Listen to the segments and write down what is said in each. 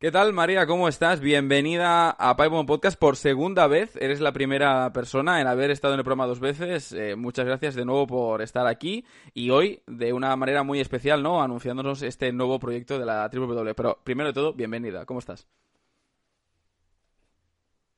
¿Qué tal, María? ¿Cómo estás? Bienvenida a Pipemon Podcast por segunda vez. Eres la primera persona en haber estado en el programa dos veces. Eh, muchas gracias de nuevo por estar aquí y hoy, de una manera muy especial, ¿no? Anunciándonos este nuevo proyecto de la W. Pero primero de todo, bienvenida. ¿Cómo estás?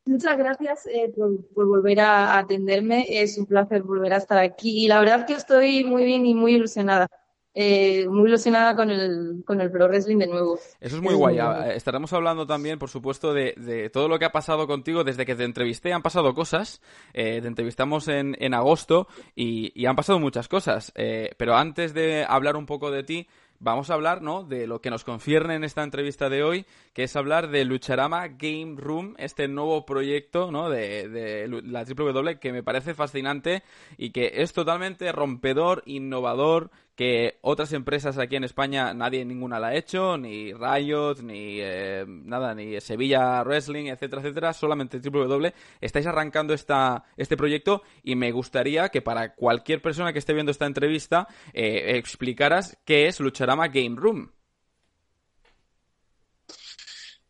Muchas gracias eh, por, volver a atenderme. Es un placer volver a estar aquí y la verdad que estoy muy bien y muy ilusionada. Eh, muy ilusionada con el, con el Pro Wrestling de nuevo. Eso es muy guay. Ah, estaremos hablando también, por supuesto, de, todo lo que ha pasado contigo desde que te entrevisté. Han pasado cosas. Eh, te entrevistamos en, en agosto y, han pasado muchas cosas. Eh, pero antes de hablar un poco de ti, vamos a hablar ¿no? de lo que nos concierne en esta entrevista de hoy, que es hablar de Lucharama Game Room, este nuevo proyecto ¿no? de, de la WWE que me parece fascinante y que es totalmente rompedor, innovador, que otras empresas aquí en España nadie ninguna la ha hecho, ni Riot, ni eh, nada, ni Sevilla Wrestling, etcétera, etcétera, solamente WWE. Estáis arrancando esta, este proyecto y me gustaría que para cualquier persona que esté viendo esta entrevista eh, explicaras qué es Lucharama Game Room.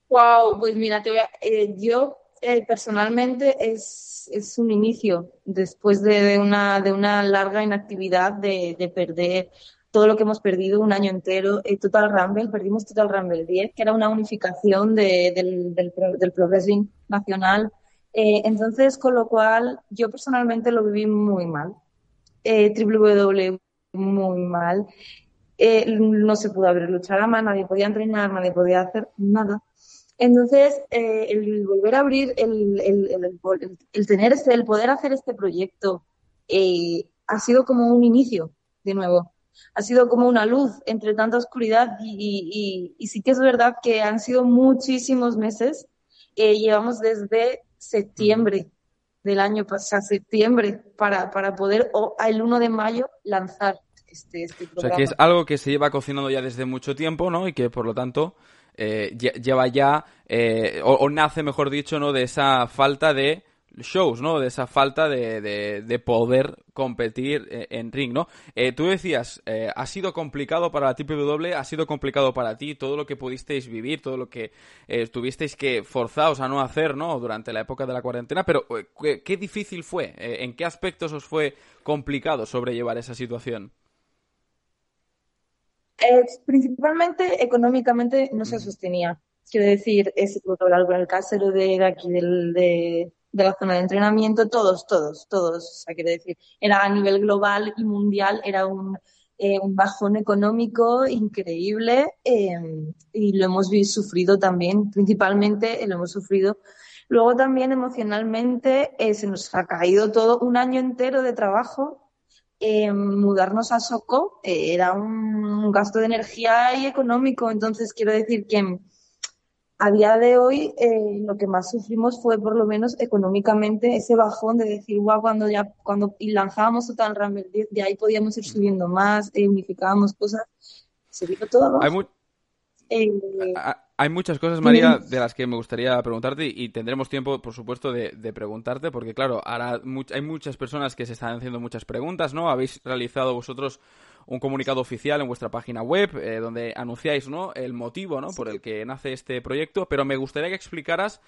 Wow, pues mira, te voy a, eh, yo personalmente es, es, un inicio después de, una, de una larga inactividad de, de, perder todo lo que hemos perdido un año entero. Eh, Total Rumble, perdimos Total Rumble 10, que era una unificación de, del, del, del Wrestling nacional. Eh, entonces, con lo cual, yo personalmente lo viví muy mal. Eh, WWE muy mal. Eh, no se pudo abrir luchar a nadie podía entrenar, nadie podía hacer nada. Entonces, eh, el volver a abrir, el, el, tener este, el poder hacer este proyecto, eh, ha sido como un inicio, de nuevo. Ha sido como una luz entre tanta oscuridad y, sí que es verdad que han sido muchísimos meses. Eh, llevamos desde septiembre del año pasado, septiembre, para, para poder o, el 1 de mayo lanzar este, este programa. O sea, que es algo que se lleva cocinando ya desde mucho tiempo, ¿no? Y que por lo tanto eh, lleva ya, eh, o, nace, mejor dicho, ¿no? De esa falta de shows, ¿no? De esa falta de, de, poder competir eh, en ring, ¿no? tú decías, ha sido complicado para la WWE, ha sido complicado para ti todo lo que pudisteis vivir, todo lo que tuvisteis que forzaros a no hacer, ¿no? Durante la época de la cuarentena, pero ¿qué, qué difícil fue? ¿En qué aspectos os fue complicado sobrellevar esa situación? Principalmente económicamente no se sostenía. Quiero decir, ese puedo hablar con el casero de, aquí del, de, la zona de entrenamiento, todos, todos, todos. O sea, quiero decir, era a nivel global y mundial, era un, eh, un bajón económico increíble em, y lo hemos sufrido también, principalmente lo hemos sufrido. Luego también emocionalmente eh, se nos ha caído todo un año entero de trabajo eh, mudarnos a Soco eh, era un gasto de energía y económico. Entonces, quiero decir que a día de hoy eh, lo que más sufrimos fue, por lo menos económicamente, ese bajón de decir, guau, cuando ya cuando lanzábamos Total Rumble 10, de ahí podíamos ir subiendo más, unificábamos cosas. Se vio todo. Hay, hay muchas cosas, María, de las que me gustaría preguntarte y tendremos tiempo, por supuesto, de, preguntarte, porque claro, ahora hay muchas personas que se están haciendo muchas preguntas, ¿no? Habéis realizado vosotros un comunicado oficial en vuestra página web eh, donde anunciáis, ¿no? El motivo, ¿no? Por el que nace este proyecto, pero me gustaría que explicaras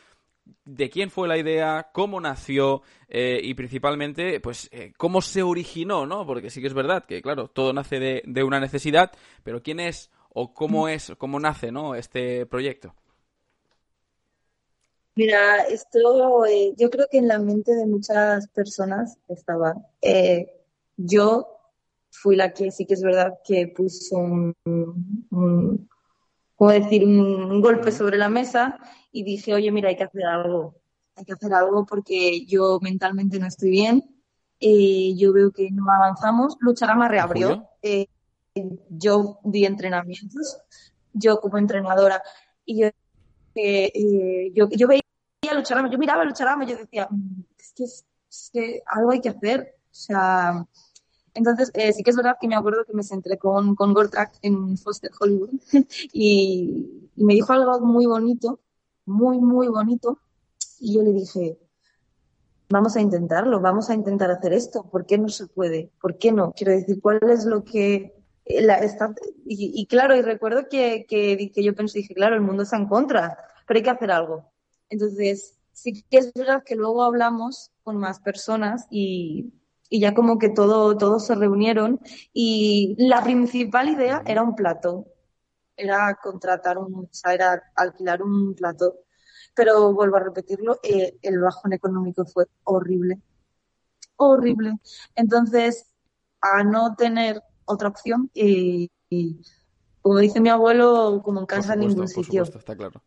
de quién fue la idea, cómo nació eh, y principalmente, pues, eh, cómo se originó, ¿no? Porque sí que es verdad que, claro, todo nace de, de una necesidad, pero quién es o cómo es, cómo nace, ¿no? Este proyecto. Mira, esto eh, yo creo que en la mente de muchas personas estaba. Eh, yo fui la que sí que es verdad que puso un, ¿cómo decir? Un, golpe sobre la mesa y dije, oye, mira, hay que hacer algo. Hay que hacer algo porque yo mentalmente no estoy bien. Eh, yo veo que no avanzamos. Lucharama reabrió yo di entrenamientos, yo como entrenadora, y yo, eh, yo, yo, veía luchar, yo miraba luchar, yo decía, mm, es que, es, que algo hay que hacer, o sea, entonces eh, sí que es verdad que me acuerdo que me senté con, con en Foster Hollywood y, y me dijo algo muy bonito, muy, muy bonito, y yo le dije, vamos a intentarlo, vamos a intentar hacer esto, ¿por qué no se puede? ¿Por qué no? Quiero decir, ¿cuál es lo que la, y, claro, y recuerdo que, que, que, yo pensé, dije, claro, el mundo está en contra, pero hay que hacer algo. Entonces, sí que es verdad que luego hablamos con más personas y, y ya como que todo, todos se reunieron y la principal idea era un plato, era contratar un, o sea, era alquilar un plato, pero vuelvo a repetirlo, eh, el bajón económico fue horrible, horrible. Entonces, a no tener otra opción y, como dice mi abuelo, como en casa en ningún sitio. está claro.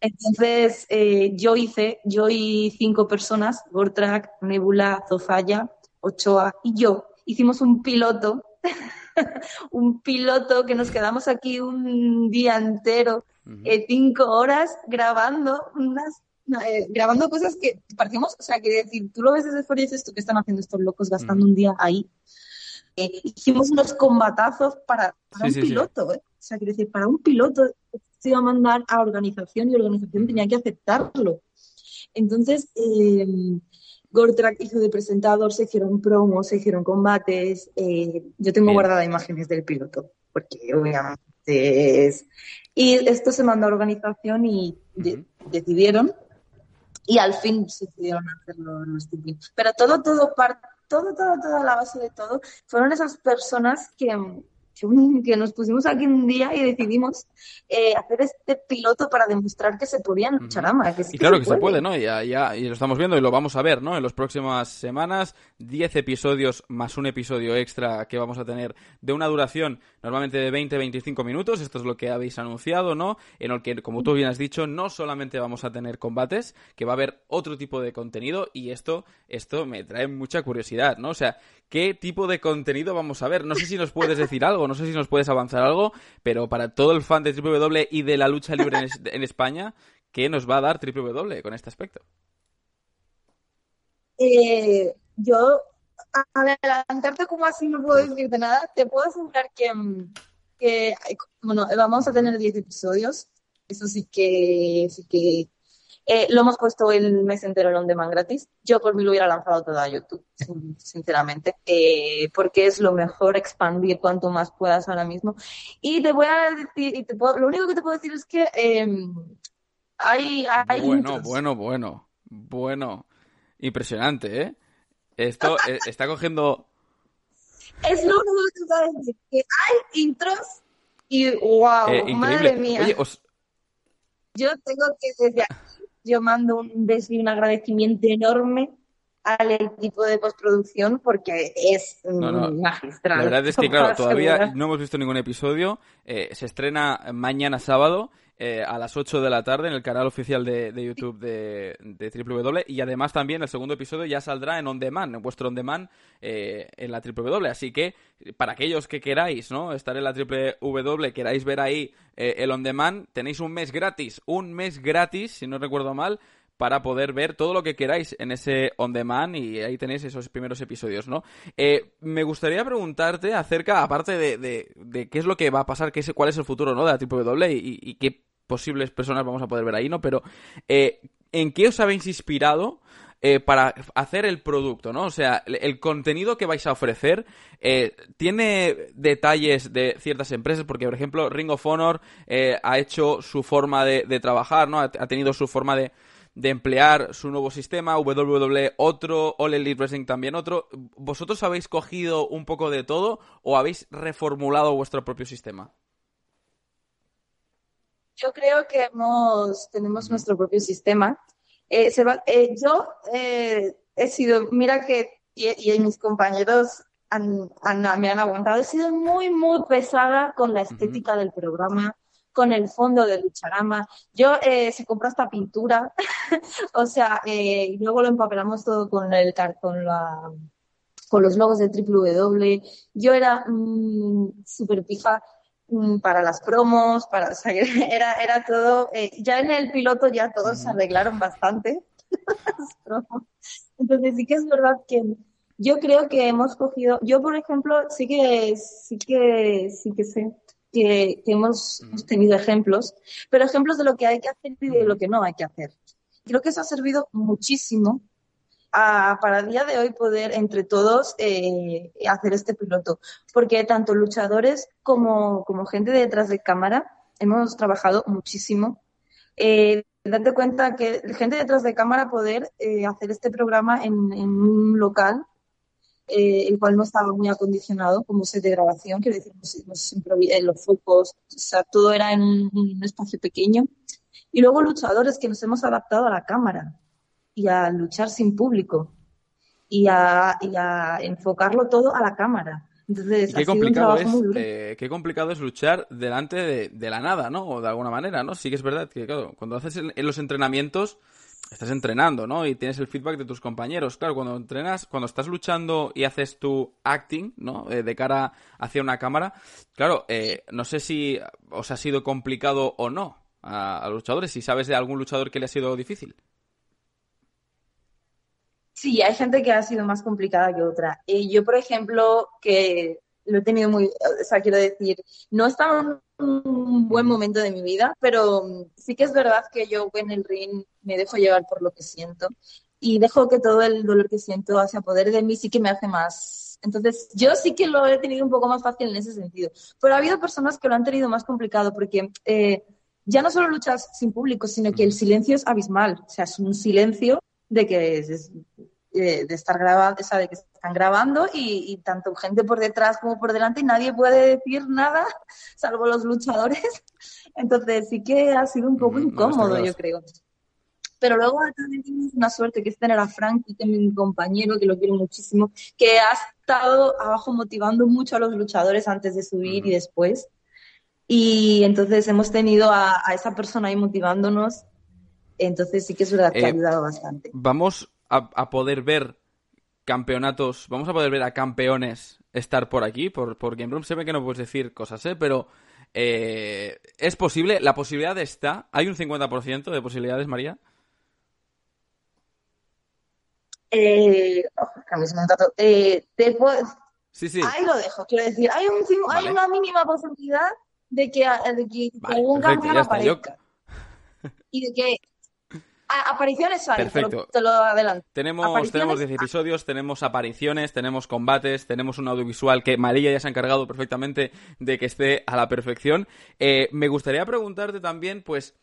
Entonces, eh, yo hice, yo y cinco personas, Gortrack, Nebula, Zofaya, Ochoa y yo, hicimos un piloto, un piloto que nos quedamos aquí un día entero, eh, cinco horas, grabando unas eh, grabando cosas que parecemos, o sea, que decir, tú lo ves desde fuera y dices, ¿tú qué están haciendo estos locos gastando un día ahí? hicimos unos combatazos para, un piloto, ¿eh? O sea, quiero decir, para un piloto se iba a mandar a organización y organización tenía que aceptarlo. Entonces, eh, Gortrack hizo de presentador, se hicieron promos, se hicieron combates. Eh, yo tengo guardadas imágenes del piloto, porque obviamente es... Y esto se mandó a organización y decidieron, y al fin decidieron hacerlo los Pero todo, todo, todo, todo, toda la base de todo fueron esas personas que que nos pusimos aquí un día y decidimos eh, hacer este piloto para demostrar que se podía luchar a y claro que se puede, ¿no? Ya, ya, y lo estamos viendo y lo vamos a ver, ¿no? En las próximas semanas, 10 episodios más un episodio extra que vamos a tener de una duración normalmente de 20-25 minutos. Esto es lo que habéis anunciado, ¿no? En el que, como tú bien has dicho, no solamente vamos a tener combates, que va a haber otro tipo de contenido y esto, esto me trae mucha curiosidad, ¿no? O sea, ¿qué tipo de contenido vamos a ver? No sé si nos puedes decir algo, no sé si nos puedes avanzar algo, pero para todo el fan de Triple W y de la lucha libre en, España, ¿qué nos va a dar Triple W con este aspecto? Eh, yo, adelantarte como así no puedo decirte nada, te puedo asegurar que, que bueno, vamos a tener 10 episodios, eso sí que, sí que eh, lo hemos puesto el mes entero en on demand gratis. Yo por mí lo hubiera lanzado todo a YouTube, sinceramente, eh, porque es lo mejor expandir cuanto más puedas ahora mismo. Y te voy a decir, y te lo único que te puedo decir es que em, hay, hay, Bueno, bueno, bueno, bueno. Impresionante, ¿eh? Esto eh, está cogiendo... Es lo único que te puedo decir, que hay intros y wow, madre mía. Oye, Yo tengo que decir yo mando un beso y un agradecimiento enorme al equipo de postproducción porque es magistral. La verdad es que, claro, todavía no hemos visto ningún episodio. Eh, se estrena mañana sábado eh, a las 8 de la tarde en el canal oficial de, YouTube de, de y además también el segundo episodio ya saldrá en On Demand, en vuestro On Demand eh, en la W. Así que para aquellos que queráis ¿no? estar en la W, queráis ver ahí eh, el On Demand, tenéis un mes gratis, un mes gratis, si no recuerdo mal, para poder ver todo lo que queráis en ese on demand y ahí tenéis esos primeros episodios, ¿no? me gustaría preguntarte acerca, aparte de, qué es lo que va a pasar, qué es, cuál es el futuro, ¿no? De la W y, y qué posibles personas vamos a poder ver ahí, ¿no? Pero, eh, ¿en qué os habéis inspirado eh, para hacer el producto, ¿no? O sea, el, contenido que vais a ofrecer eh, tiene detalles de ciertas empresas, porque, por ejemplo, Ring of Honor ha hecho su forma de, trabajar, ¿no? Ha, tenido su forma de, de, emplear su nuevo sistema, WWE otro, All Elite Wrestling también otro. ¿Vosotros habéis cogido un poco de todo o habéis reformulado vuestro propio sistema? Yo creo que hemos, tenemos nuestro propio sistema. Eh, eh, yo eh, he sido, mira que, y, mis compañeros me han aguantado, he sido muy, muy pesada con la estética del programa, con el fondo de Lucharama. Yo se compró esta pintura, o sea, y luego lo empapelamos todo con el con la con los logos de Triple W. Yo era mm, súper pija Mm, para las promos, para, o sea, era, era todo, eh, ya en el piloto ya todos se arreglaron bastante. Entonces sí que es verdad que yo creo que hemos cogido, yo por ejemplo sí que, sí que, sí que sé que, hemos, tenido ejemplos, pero ejemplos de lo que hay que hacer y de lo que no hay que hacer. Creo que eso ha servido muchísimo a, para el día de hoy poder entre todos eh, hacer este piloto, porque tanto luchadores como, como gente detrás de cámara hemos trabajado muchísimo. Eh, date cuenta que gente detrás de cámara poder eh, hacer este programa en, en un local eh, el cual no estaba muy acondicionado como set de grabación, quiero decir, los focos, o sea, todo era en un, espacio pequeño. Y luego luchadores que nos hemos adaptado a la cámara y a luchar sin público y a, enfocarlo todo a la cámara. Entonces, qué, complicado es, eh, qué complicado es luchar delante de, la nada, ¿no? O de alguna manera, ¿no? Sí que es verdad que, claro, cuando haces en los entrenamientos, estás entrenando, ¿no? Y tienes el feedback de tus compañeros. Claro, cuando entrenas, cuando estás luchando y haces tu acting, ¿no? Eh, de cara hacia una cámara, claro, eh, no sé si os ha sido complicado o no a, los luchadores, si sabes de algún luchador que le ha sido difícil. Sí, hay gente que ha sido más complicada que otra. Eh, yo, por ejemplo, que lo he tenido muy, o sea, quiero decir, no estaba en un buen momento de mi vida, pero mm, sí que es verdad que yo en el ring me dejo llevar por lo que siento y dejo que todo el dolor que siento hacia poder de mí sí que me hace más. Entonces, yo sí que lo he tenido un poco más fácil en ese sentido. Pero ha habido personas que lo han tenido más complicado porque eh, ya no solo luchas sin público, sino que el silencio es abismal. O sea, es un silencio de que es, eh, de estar grabando, o sea, de que están grabando y, tanto gente por detrás como por delante y nadie puede decir nada, salvo los luchadores. Entonces sí que ha sido un poco incómodo, yo creo. Pero luego también tienes una suerte que es tener a Frank, que es mi compañero, que lo quiero muchísimo, que ha estado abajo motivando mucho a los luchadores antes de subir y después. Y entonces hemos tenido a, esa persona ahí motivándonos. Entonces sí que es verdad que ha eh, ayudado bastante. Vamos a, poder ver campeonatos, vamos a poder ver a campeones estar por aquí, por, por Game Room. Se ve que no puedes decir cosas, ¿eh? Pero eh, es posible, la posibilidad está. ¿Hay un 50% de posibilidades, María? Eh, oh, eh, sí, sí. Ahí lo dejo, quiero decir, hay, un, hay una mínima posibilidad de que, de que algún campeón aparezca. Y de que apariciones hay, Perfecto. Te, lo, adelanto. Tenemos, tenemos 10 episodios, tenemos apariciones, tenemos combates, tenemos un audiovisual que María ya se ha encargado perfectamente de que esté a la perfección. Eh, me gustaría preguntarte también, pues,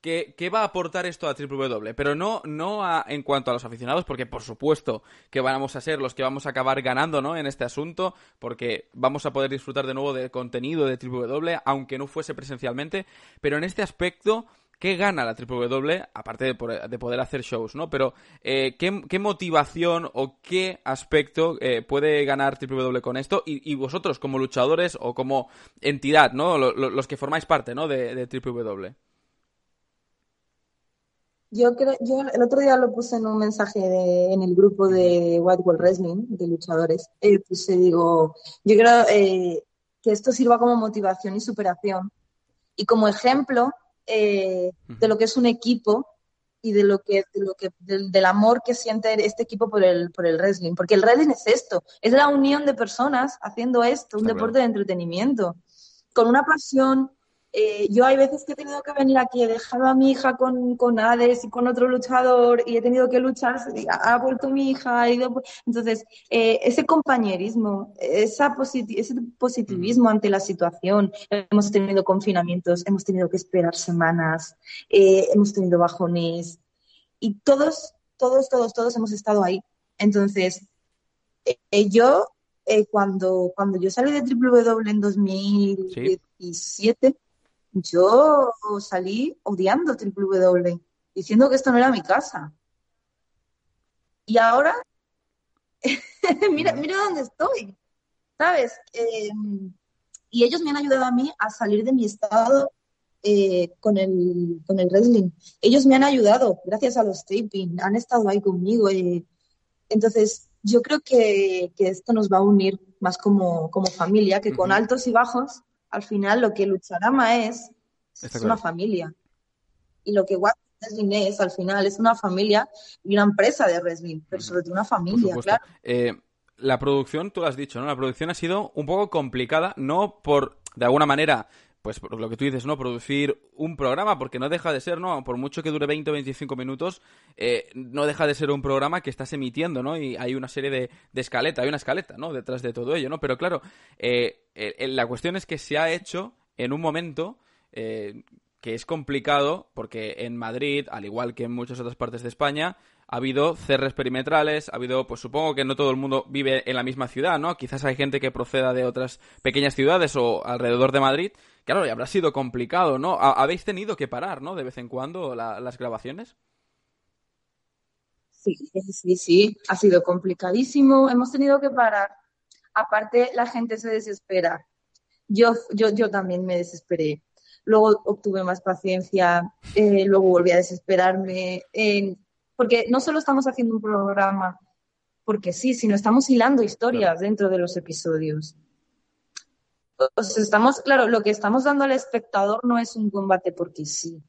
¿qué, va a aportar esto a Triple W? Pero no, no en cuanto a los aficionados, porque por supuesto que vamos a ser los que vamos a acabar ganando ¿no? en este asunto, porque vamos a poder disfrutar de nuevo del contenido de Triple W, aunque no fuese presencialmente, pero en este aspecto ¿Qué gana la W aparte de, poder hacer shows, ¿no? Pero, eh, ¿qué, motivación o qué aspecto eh, puede ganar W con esto? Y, vosotros, como luchadores o como entidad, ¿no? Los, que formáis parte, ¿no? De, de W. Yo creo, yo el otro día lo puse en un mensaje en el grupo de White World Wrestling, de luchadores. Eh, puse, digo, yo creo eh, que esto sirva como motivación y superación. Y como ejemplo eh, de lo que es un equipo y de lo que, de lo que del, amor que siente este equipo por el, por el wrestling. Porque el wrestling es esto, es la unión de personas haciendo esto, un deporte de entretenimiento, con una pasión, eh, yo hay veces que he tenido que venir aquí, he dejado a mi hija con, con Hades y con otro luchador y he tenido que luchar, ha, vuelto mi hija. entonces, eh, ese compañerismo, esa ese positivismo ante la situación, hemos tenido confinamientos, hemos tenido que esperar semanas, eh, hemos tenido bajones y todos, todos, todos, todos hemos estado ahí. Entonces, yo, cuando, cuando yo salí de W en 2017, yo salí odiando Triple W, diciendo que esto no era mi casa. Y ahora, mira, mira dónde estoy, ¿sabes? Em, y ellos me han ayudado a mí a salir de mi estado eh, con, el, con el wrestling. Ellos me han ayudado, gracias a los taping, han estado ahí conmigo. Eh. entonces, yo creo que, esto nos va a unir más como, como familia, que con altos y bajos al final lo que Lucharama es, es una familia. Y lo que Wrestling es, al final, es una familia y una empresa de wrestling, pero sobre todo una familia, claro. Eh, la producción, tú lo has dicho, ¿no? La producción ha sido un poco complicada, no por, de alguna manera, pues lo que tú dices, ¿no? Producir un programa, porque no deja de ser, ¿no? Por mucho que dure 20 o 25 minutos, eh, no deja de ser un programa que estás emitiendo, ¿no? Y hay una serie de, de escaleta, hay una escaleta, ¿no? Detrás de todo ello, ¿no? Pero claro, eh, la cuestión es que se ha hecho en un momento que es complicado, porque en Madrid, al igual que en muchas otras partes de España, ha habido cerres perimetrales, ha habido, pues supongo que no todo el mundo vive en la misma ciudad, ¿no? Quizás hay gente que proceda de otras pequeñas ciudades o alrededor de Madrid. Claro, y habrá sido complicado, ¿no? Habéis tenido que parar, ¿no? De vez en cuando las grabaciones. Sí, sí, sí, ha sido complicadísimo. Hemos tenido que parar. Aparte, la gente se desespera. Yo, yo, yo también me desesperé. Luego obtuve más paciencia, eh, luego volví a desesperarme. porque no solo estamos haciendo un programa porque sí, sino estamos hilando historias dentro de los episodios. Estamos, claro, lo que estamos dando al espectador no es un combate porque sí.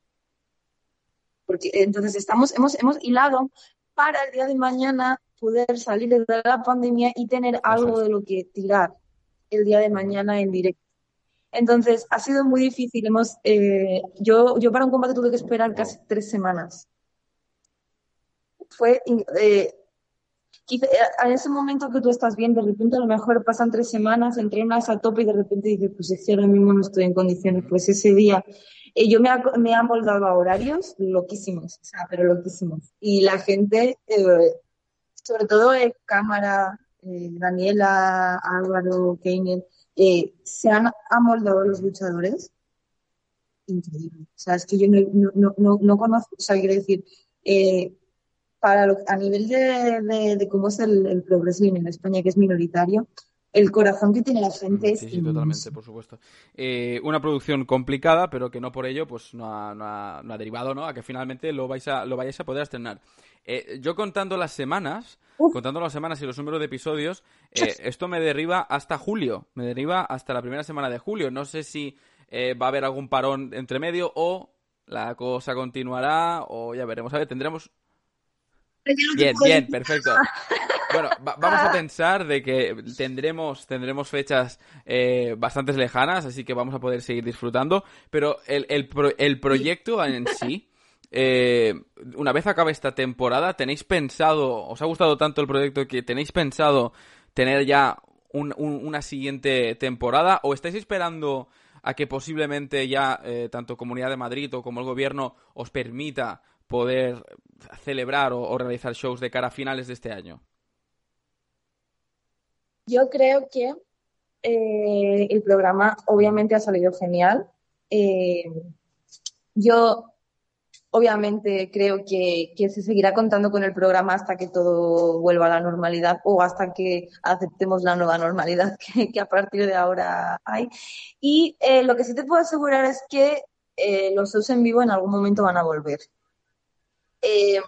Porque entonces estamos, hemos, hemos hilado para el día de mañana poder salir de la pandemia y tener algo de lo que tirar el día de mañana en directo. Entonces, ha sido muy difícil. Hemos, eh, yo, yo para un combate tuve que esperar casi tres semanas. Fue, eh, eh, en ese momento que tú estás bien, de repente a lo mejor pasan tres semanas, entrenas a tope y de repente dices, pues es que ahora mismo no estoy en condiciones. Pues ese día yo me, me he amoldado a horarios loquísimos, o sea, pero loquísimos. Y la gente, sobre todo cámara, Daniela, Álvaro, Keinen, eh, se han amoldado los luchadores. Increíble. O sea, es que yo no, no, no, no conozco, o sea, quiero decir, eh, para lo, a nivel de, de, cómo es el, el en España, que es minoritario, el corazón que tiene la gente es. Sí, sí totalmente, por supuesto. Eh, una producción complicada, pero que no por ello pues no ha, no ha, no ha derivado ¿no? a que finalmente lo, vais a, lo vayáis a poder estrenar. Eh, yo contando las semanas, contando las semanas y los números de episodios, eh, esto me derriba hasta julio, me derriba hasta la primera semana de julio. No sé si eh, va a haber algún parón entre medio o la cosa continuará o ya veremos. A ver, tendremos... Bien, bien, perfecto. Bueno, vamos a pensar de que tendremos, tendremos fechas eh, bastante lejanas, así que vamos a poder seguir disfrutando. Pero el, el, el proyecto en sí, eh, una vez acabe esta temporada, ¿tenéis pensado, os ha gustado tanto el proyecto que tenéis pensado tener ya una siguiente temporada o estáis esperando a que posiblemente ya eh, tanto Comunidad de Madrid o como el gobierno os permita poder celebrar o, realizar shows de cara a finales de este año? Yo creo que eh, el programa obviamente ha salido genial. yo Obviamente creo que, se seguirá contando con el programa hasta que todo vuelva a la normalidad o hasta que aceptemos la nueva normalidad que, a partir de ahora hay. Y eh, lo que sí te puedo asegurar es que eh, los shows en vivo en algún momento van a volver. Eh,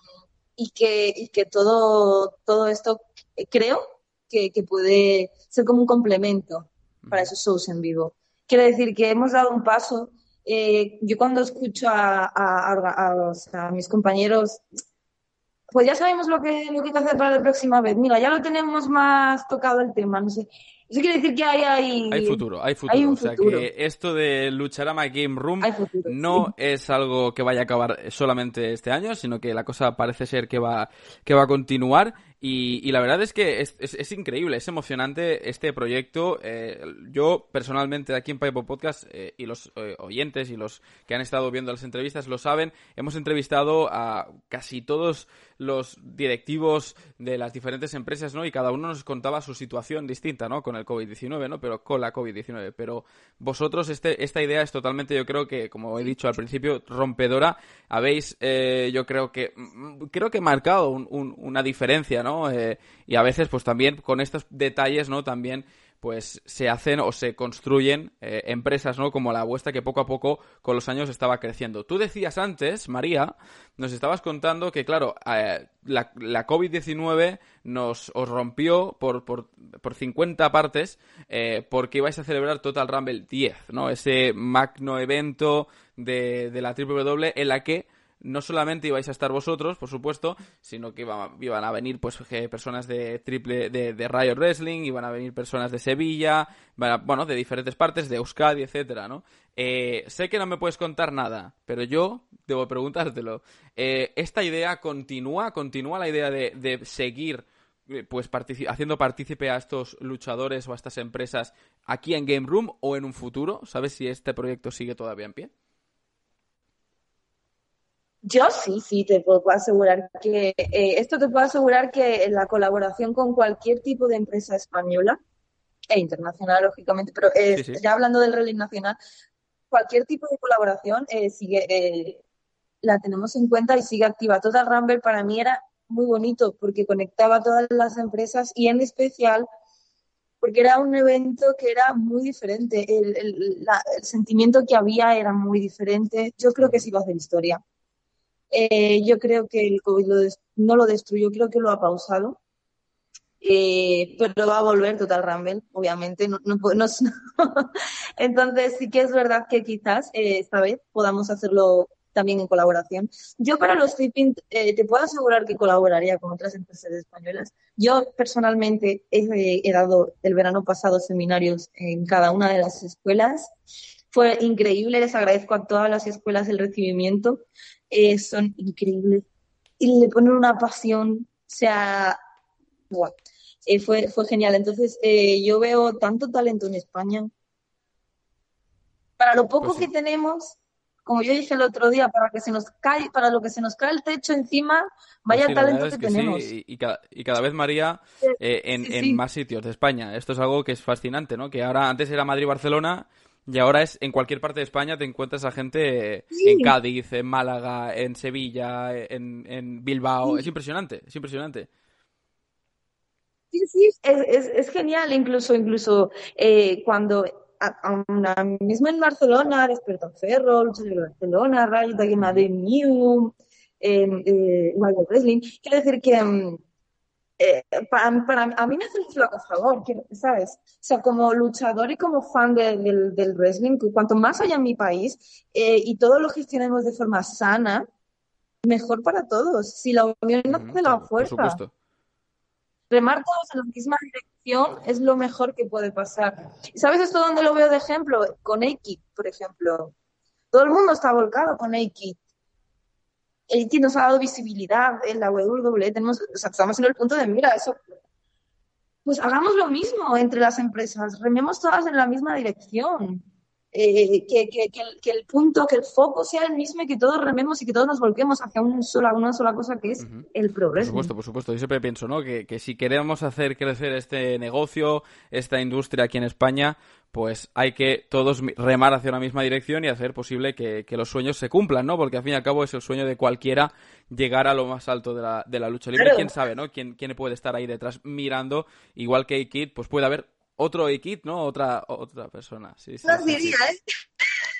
y que, que todo, todo esto creo que, que puede ser como un complemento para esos shows en vivo. Quiero decir que hemos dado un paso eh, yo cuando escucho a, mis compañeros, pues ya sabemos lo que, lo que hay que hacer para la próxima vez. Mira, ya lo tenemos más tocado el tema, no sé. Eso quiere decir que hay, hay, hay futuro, hay futuro. o sea que esto de Lucharama Game Room no es algo que vaya a acabar solamente este año, sino que la cosa parece ser que va, que va a continuar. Y, la verdad es que es, es, increíble, es emocionante este proyecto. Eh, yo personalmente aquí en Pipo Podcast eh, y los eh, oyentes y los que han estado viendo las entrevistas lo saben, hemos entrevistado a casi todos los directivos de las diferentes empresas, ¿no? Y cada uno nos contaba su situación distinta, ¿no? Con el COVID-19, ¿no? Pero con la COVID-19. Pero vosotros, este, esta idea es totalmente, yo creo que, como he dicho al principio, rompedora. Habéis, yo creo que, mm, creo que marcado una diferencia, ¿no? Eh, y a veces, pues también con estos detalles, ¿no? También pues se hacen o se construyen eh, empresas, ¿no? Como la vuestra que poco a poco con los años estaba creciendo. Tú decías antes, María, nos estabas contando que, claro, eh, la, la COVID-19 nos os rompió por, por, por 50 partes porque ibais a celebrar Total Rumble 10, ¿no? Ese magno evento de, de la WWE en la que no solamente ibais a estar vosotros, por supuesto, sino que iban, a venir pues personas de triple de, de Riot Wrestling, iban a venir personas de Sevilla, bueno, de diferentes partes, de Euskadi, etcétera, ¿no? Eh, sé que no me puedes contar nada, pero yo debo preguntártelo. Eh, ¿Esta idea continúa? ¿Continúa la idea de, de seguir eh, pues haciendo partícipe a estos luchadores o a estas empresas aquí en Game Room o en un futuro? ¿Sabes si este proyecto sigue todavía en pie? Yo sí, sí, te puedo asegurar que eh, esto te puedo asegurar que la colaboración con cualquier tipo de empresa española e internacional, lógicamente, pero eh, ya hablando del rally nacional, cualquier tipo de colaboración sigue, la tenemos en cuenta y sigue activa. Total Rumble para mí era muy bonito porque conectaba a todas las empresas y en especial porque era un evento que era muy diferente, el, sentimiento que había era muy diferente. Yo creo que sí va a hacer historia. Eh, yo creo que el COVID no lo destruyó, creo que lo ha pausado. Eh, pero va a volver Total Rumble, obviamente. No, no, Entonces sí que es verdad que quizás eh, esta vez podamos hacerlo también en colaboración. Yo para los tipping eh, te puedo asegurar que colaboraría con otras empresas españolas. Yo personalmente he, dado el verano pasado seminarios en cada una de las escuelas. Fue increíble, les agradezco a todas las escuelas el recibimiento. Eh, son increíbles. Y le ponen una pasión, o sea, eh, fue, fue genial. Entonces, yo veo tanto talento en España. Para lo poco pues que tenemos, como yo dije el otro día, para que se nos cae, para lo que se nos cae el techo encima, vaya pues talento que, tenemos. y, cada, vez, María, eh, en, más sitios de España. Esto es algo que es fascinante, ¿no? Que ahora antes era Madrid-Barcelona y ahora es en cualquier parte de España te encuentras a gente en Cádiz, en Málaga, en Sevilla, en, Bilbao. Es impresionante, es impresionante. Sí, sí, es, es, genial, incluso, incluso eh, cuando ahora mismo en Barcelona, Despertar Ferro, Lucha de Barcelona, Rayo de Madrid New, eh, eh, Wrestling. Quiero decir que mm, eh, para, para, a mí me hace un flaco favor, ¿sabes? O sea, como luchador y como fan del, del wrestling, cuanto más haya en mi país eh, y todo lo gestionemos de forma sana, mejor para todos. Si la unión no hace la fuerza. Por supuesto remar todos en la misma dirección es lo mejor que puede pasar. ¿Sabes esto dónde lo veo de ejemplo? Con Eiki, por ejemplo. Todo el mundo está volcado con Eiki. Eiki nos ha dado visibilidad en la WWE. Tenemos, estamos en el punto de mira, eso. Pues hagamos lo mismo entre las empresas. Rememos todas en la misma dirección. Eh, que, que, que, el, punto, que el foco sea el mismo y que todos rememos y que todos nos volquemos hacia una sola, una sola cosa que es el progreso. Por supuesto, por supuesto. Yo siempre pienso, ¿no? Que, que si queremos hacer crecer este negocio, esta industria aquí en España, pues hay que todos remar hacia una misma dirección y hacer posible que, los sueños se cumplan, ¿no? Porque al fin y al cabo es el sueño de cualquiera llegar a lo más alto de la, de la lucha libre. ¿Quién sabe, no? ¿Quién, ¿Quién puede estar ahí detrás mirando? Igual que Kid, pues puede haber otro equip, ¿no? Otra, otra persona. Sí, sí, no diría, ¿eh?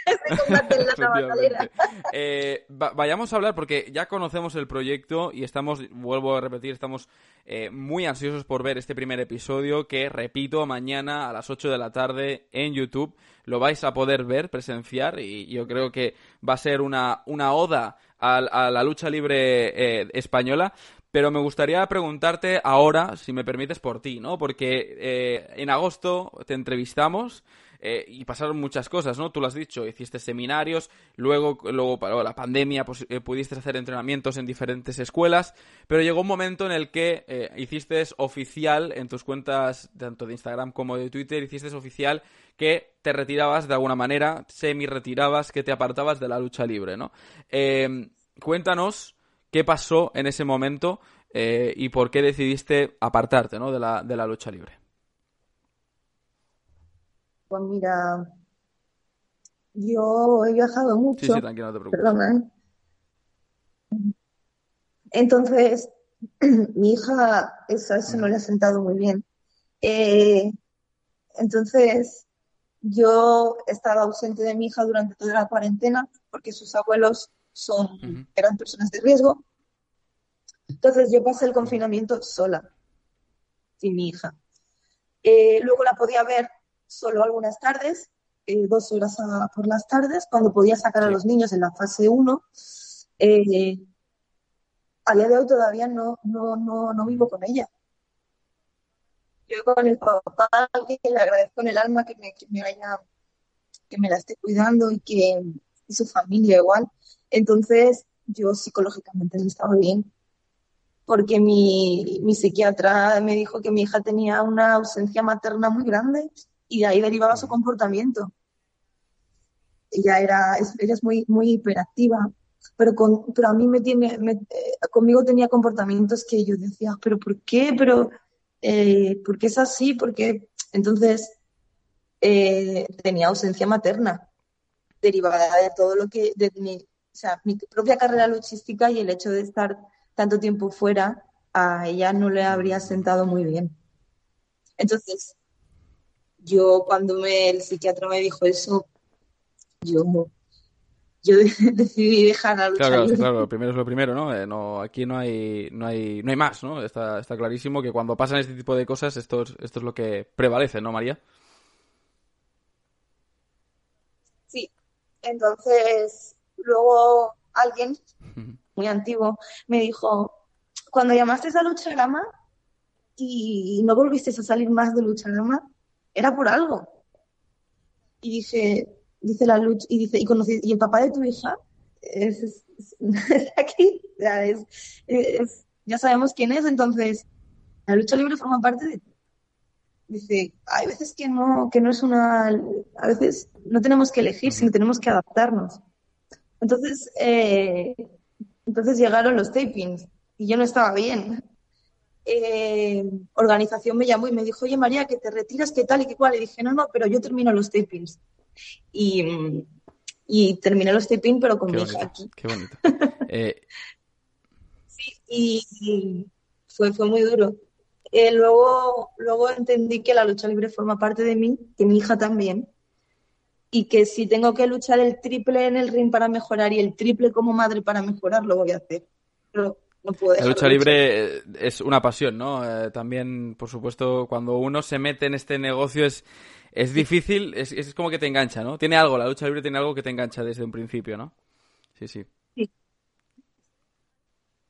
eh, vayamos a hablar porque ya conocemos el proyecto y estamos, vuelvo a repetir, estamos eh, muy ansiosos por ver este primer episodio que, repito, mañana a las 8 de la tarde en YouTube lo vais a poder ver, presenciar y yo creo que va a ser una, una oda a, la lucha libre eh, española pero me gustaría preguntarte ahora, si me permites, por ti, ¿no? Porque eh, en agosto te entrevistamos eh, y pasaron muchas cosas, ¿no? Tú lo has dicho, hiciste seminarios, luego, luego para la pandemia pues, eh, pudiste hacer entrenamientos en diferentes escuelas, pero llegó un momento en el que hiciste oficial en tus cuentas, tanto de Instagram como de Twitter, hiciste oficial que te retirabas de alguna manera, semi-retirabas, que te apartabas de la lucha libre, ¿no? cuéntanos qué pasó en ese momento eh, y por qué decidiste apartarte ¿no? de, la, de la lucha libre. Pues mira, yo he viajado mucho. Sí, sí, tranquilo, no te preocupes. Perdona. ¿eh? Entonces, mi hija, eso, eso no le ha sentado muy bien. Eh, entonces, yo he estado ausente de mi hija durante toda la cuarentena porque sus abuelos son, eran personas de riesgo. Entonces yo pasé el confinamiento sola, sin mi hija. Eh, luego la podía ver solo algunas tardes, eh, dos horas por las tardes, cuando podía sacar a los niños en la fase 1. eh, a día de hoy todavía no, no, no, no vivo con ella. Yo con el papá, que le agradezco en el alma que me, que me haya, que me la esté cuidando y que y su familia igual. Entonces, yo psicológicamente no estaba bien, porque mi, mi psiquiatra me dijo que mi hija tenía una ausencia materna muy grande y de ahí derivaba su comportamiento. Ella era, ella es muy, muy hiperactiva, pero, con, pero a mí me tiene, eh, conmigo tenía comportamientos que yo decía, pero ¿por qué? Pero, eh, ¿por qué es así? Porque entonces eh, tenía ausencia materna derivada de todo lo que, de sea, mi propia carrera luchística y el hecho de estar tanto tiempo fuera, a ella no le habría sentado muy bien. Entonces, yo cuando me, el psiquiatra me dijo eso, yo yo decidí dejar la lucha claro, Claro, lo primero es lo primero, ¿no? Eh, no aquí no hay, no hay, no hay más, ¿no? Está, está clarísimo que cuando pasan este tipo de cosas, esto es, esto es lo que prevalece, ¿no, María? Sí. Entonces, luego alguien muy antiguo me dijo, cuando llamaste a Lucharama y no volviste a salir más de Lucharama, era por algo. Y dije, dice la lucha, y dice, y, conocí, y el papá de tu hija es, aquí, ya, es, ya sabemos quién es, entonces la lucha libre forma parte de dice, hay veces que no, que no es una, a veces no tenemos que elegir, sino tenemos que adaptarnos. Entonces, eh, entonces llegaron los tapings y yo no estaba bien. Eh, organización me llamó y me dijo, oye María, que te retiras, qué tal y qué cual. Y dije, no, no, pero yo termino los tapings. Y, y terminé los tapings, pero con mi hija aquí. Qué bonito. Eh, sí, y, fue, fue muy duro. Eh, luego, luego entendí que la lucha libre forma parte de mí, que mi hija también, y que si tengo que luchar el triple en el ring para mejorar y el triple como madre para mejorar, lo voy a hacer. Pero no puedo la lucha libre eh, es una pasión, ¿no? Eh, también, por supuesto, cuando uno se mete en este negocio es, es difícil, es, es como que te engancha, ¿no? Tiene algo, la lucha libre tiene algo que te engancha desde un principio, ¿no? Sí, sí.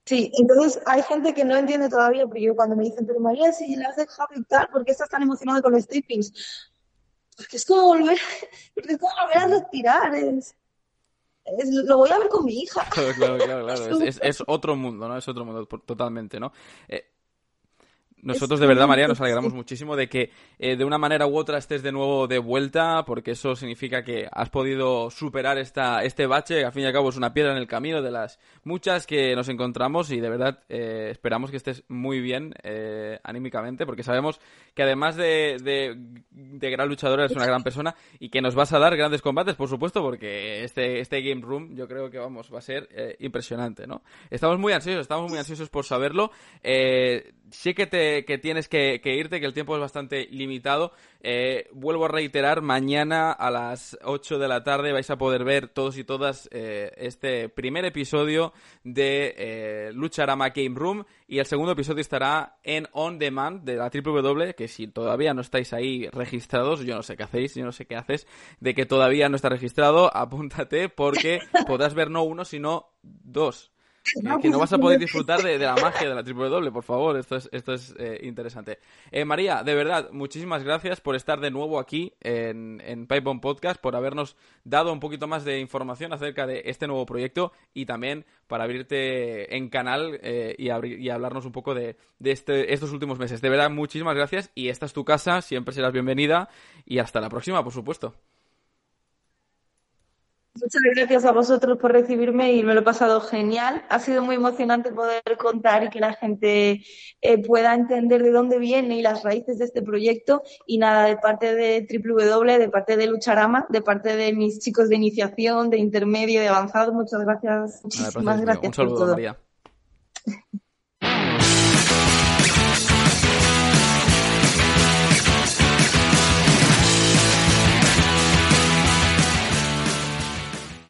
Sí, entonces hay gente que no entiende todavía, porque yo cuando me dicen, pero María, si la has dejado y tal, ¿por qué estás tan emocionada con los tapings? Porque es como volver, porque es como volver a respirar, es, lo voy a ver con mi hija. Claro, claro, claro, Es, es, otro mundo, ¿no? Es otro mundo totalmente, ¿no? Eh, nosotros de verdad, María, nos alegramos muchísimo de que eh, de una manera u otra estés de nuevo de vuelta, porque eso significa que has podido superar esta, este bache, al fin y al cabo es una piedra en el camino de las muchas que nos encontramos y de verdad eh, esperamos que estés muy bien eh, anímicamente, porque sabemos que además de, de, gran luchadora eres una gran persona y que nos vas a dar grandes combates, por supuesto, porque este, este Game Room yo creo que vamos, va a ser impresionante, ¿no? Estamos muy ansiosos, estamos muy ansiosos por saberlo. Sí que te que, tienes que, irte, que el tiempo es bastante limitado. Eh, vuelvo a reiterar, mañana a las 8 de la tarde vais a poder ver todos y todas eh, este primer episodio de eh, Lucharama Game Room y el segundo episodio estará en On Demand de la W, que si todavía no estáis ahí registrados, yo no sé qué hacéis, yo no sé qué haces, de que todavía no está registrado, apúntate porque podrás ver no uno, sino dos que no vas a poder disfrutar de, la magia de la triple doble, por favor. Esto es, esto es eh, interesante. Eh, María, de verdad, muchísimas gracias por estar de nuevo aquí en, en Pipe Podcast, por habernos dado un poquito más de información acerca de este nuevo proyecto y también para abrirte en canal eh, y, y, hablarnos un poco de, de este, estos últimos meses. De verdad, muchísimas gracias y esta es tu casa, siempre serás bienvenida y hasta la próxima, por supuesto. Muchas gracias a vosotros por recibirme y me lo he pasado genial. Ha sido muy emocionante poder contar y que la gente eh, pueda entender de dónde viene y las raíces de este proyecto. Y nada, de parte de W, de parte de Lucharama, de parte de mis chicos de iniciación, de intermedio, de avanzado, muchas gracias. Muchísimas gracias. Un saludo, por todo. María.